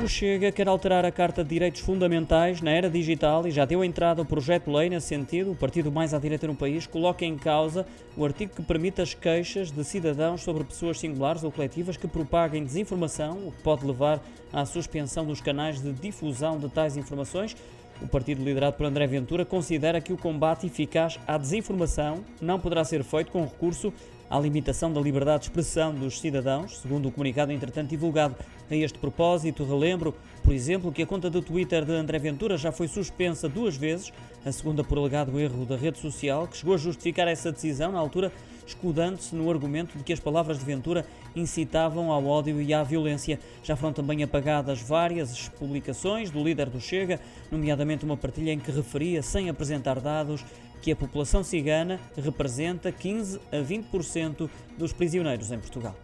O Chega quer alterar a Carta de Direitos Fundamentais na era digital e já deu entrada ao projeto de lei nesse sentido. O partido mais à direita no país coloca em causa o artigo que permite as queixas de cidadãos sobre pessoas singulares ou coletivas que propaguem desinformação, o que pode levar à suspensão dos canais de difusão de tais informações. O partido liderado por André Ventura considera que o combate eficaz à desinformação não poderá ser feito com recurso à limitação da liberdade de expressão dos cidadãos, segundo o comunicado entretanto divulgado. A este propósito, relembro, por exemplo, que a conta do Twitter de André Ventura já foi suspensa duas vezes, a segunda por alegado erro da rede social, que chegou a justificar essa decisão na altura, escudando-se no argumento de que as palavras de Ventura incitavam ao ódio e à violência. Já foram também apagadas várias publicações do líder do Chega, nomeadamente uma partilha em que referia, sem apresentar dados, que a população cigana representa 15 a 20% dos prisioneiros em Portugal.